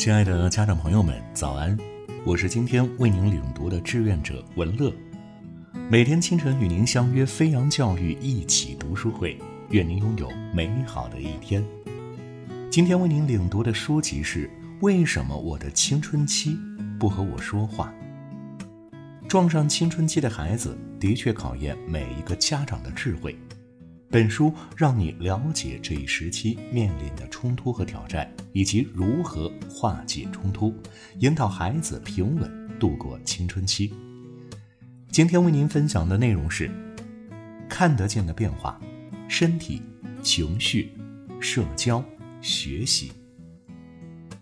亲爱的家长朋友们，早安！我是今天为您领读的志愿者文乐。每天清晨与您相约飞扬教育一起读书会，愿您拥有美好的一天。今天为您领读的书籍是《为什么我的青春期不和我说话》。撞上青春期的孩子，的确考验每一个家长的智慧。本书让你了解这一时期面临的冲突和挑战，以及如何化解冲突，引导孩子平稳度过青春期。今天为您分享的内容是：看得见的变化，身体、情绪、社交、学习。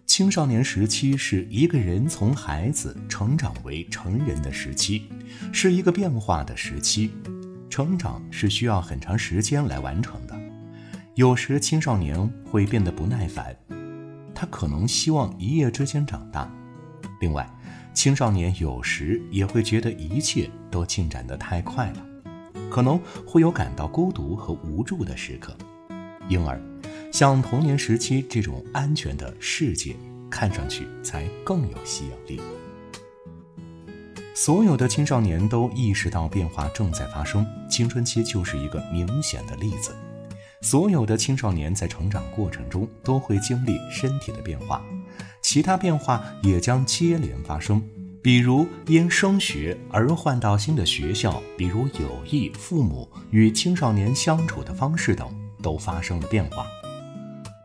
青少年时期是一个人从孩子成长为成人的时期，是一个变化的时期。成长是需要很长时间来完成的，有时青少年会变得不耐烦，他可能希望一夜之间长大。另外，青少年有时也会觉得一切都进展得太快了，可能会有感到孤独和无助的时刻，因而，像童年时期这种安全的世界，看上去才更有吸引力。所有的青少年都意识到变化正在发生，青春期就是一个明显的例子。所有的青少年在成长过程中都会经历身体的变化，其他变化也将接连发生，比如因升学而换到新的学校，比如友谊、父母与青少年相处的方式等都发生了变化。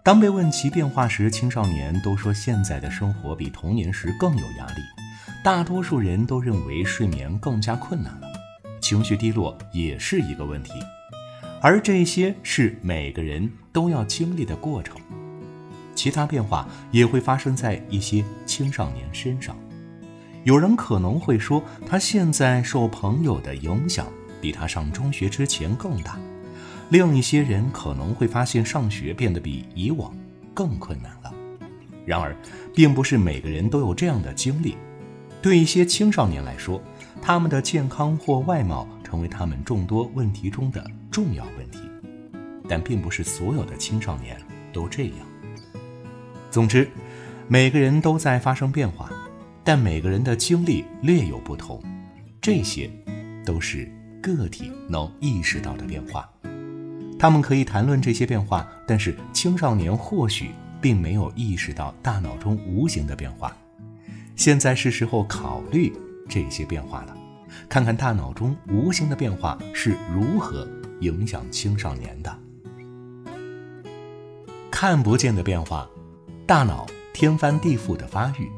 当被问及变化时，青少年都说现在的生活比童年时更有压力。大多数人都认为睡眠更加困难了，情绪低落也是一个问题，而这些是每个人都要经历的过程。其他变化也会发生在一些青少年身上。有人可能会说，他现在受朋友的影响比他上中学之前更大；另一些人可能会发现上学变得比以往更困难了。然而，并不是每个人都有这样的经历。对一些青少年来说，他们的健康或外貌成为他们众多问题中的重要问题，但并不是所有的青少年都这样。总之，每个人都在发生变化，但每个人的经历略有不同，这些都是个体能意识到的变化。他们可以谈论这些变化，但是青少年或许并没有意识到大脑中无形的变化。现在是时候考虑这些变化了，看看大脑中无形的变化是如何影响青少年的。看不见的变化，大脑天翻地覆的发育。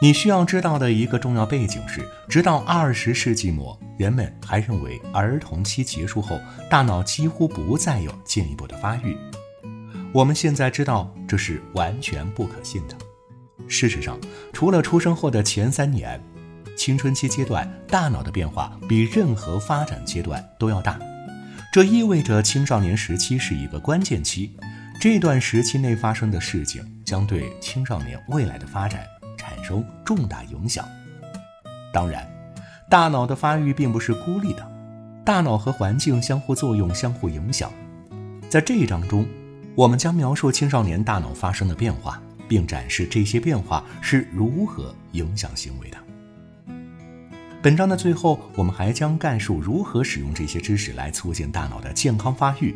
你需要知道的一个重要背景是，直到二十世纪末，人们还认为儿童期结束后，大脑几乎不再有进一步的发育。我们现在知道这是完全不可信的。事实上，除了出生后的前三年，青春期阶段大脑的变化比任何发展阶段都要大。这意味着青少年时期是一个关键期，这段时期内发生的事情将对青少年未来的发展产生重大影响。当然，大脑的发育并不是孤立的，大脑和环境相互作用、相互影响。在这一章中，我们将描述青少年大脑发生的变化。并展示这些变化是如何影响行为的。本章的最后，我们还将概述如何使用这些知识来促进大脑的健康发育。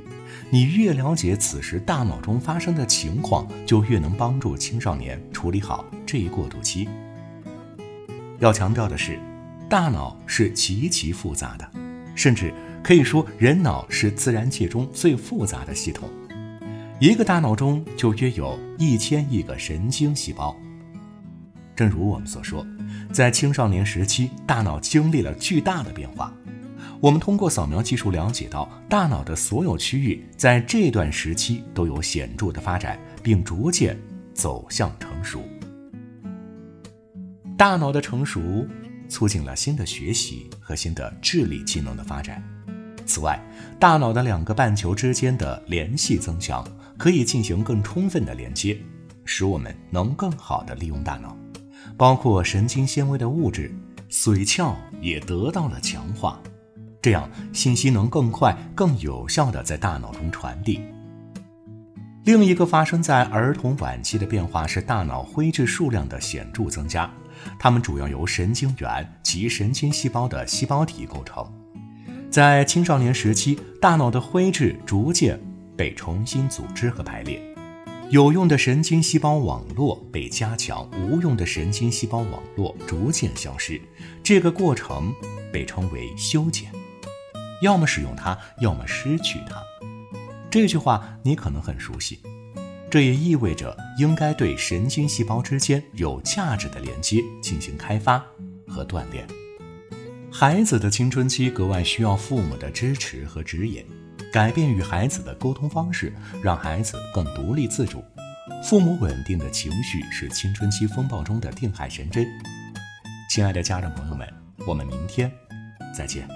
你越了解此时大脑中发生的情况，就越能帮助青少年处理好这一过渡期。要强调的是，大脑是极其复杂的，甚至可以说，人脑是自然界中最复杂的系统。一个大脑中就约有一千亿个神经细胞。正如我们所说，在青少年时期，大脑经历了巨大的变化。我们通过扫描技术了解到，大脑的所有区域在这段时期都有显著的发展，并逐渐走向成熟。大脑的成熟促进了新的学习和新的智力技能的发展。此外，大脑的两个半球之间的联系增强。可以进行更充分的连接，使我们能更好地利用大脑，包括神经纤维的物质髓鞘也得到了强化，这样信息能更快、更有效地在大脑中传递。另一个发生在儿童晚期的变化是大脑灰质数量的显著增加，它们主要由神经元及神经细胞的细胞体构成。在青少年时期，大脑的灰质逐渐被重新组织和排列，有用的神经细胞网络被加强，无用的神经细胞网络逐渐消失。这个过程被称为修剪，要么使用它，要么失去它。这句话你可能很熟悉，这也意味着应该对神经细胞之间有价值的连接进行开发和锻炼。孩子的青春期格外需要父母的支持和指引，改变与孩子的沟通方式，让孩子更独立自主。父母稳定的情绪是青春期风暴中的定海神针。亲爱的家长朋友们，我们明天再见。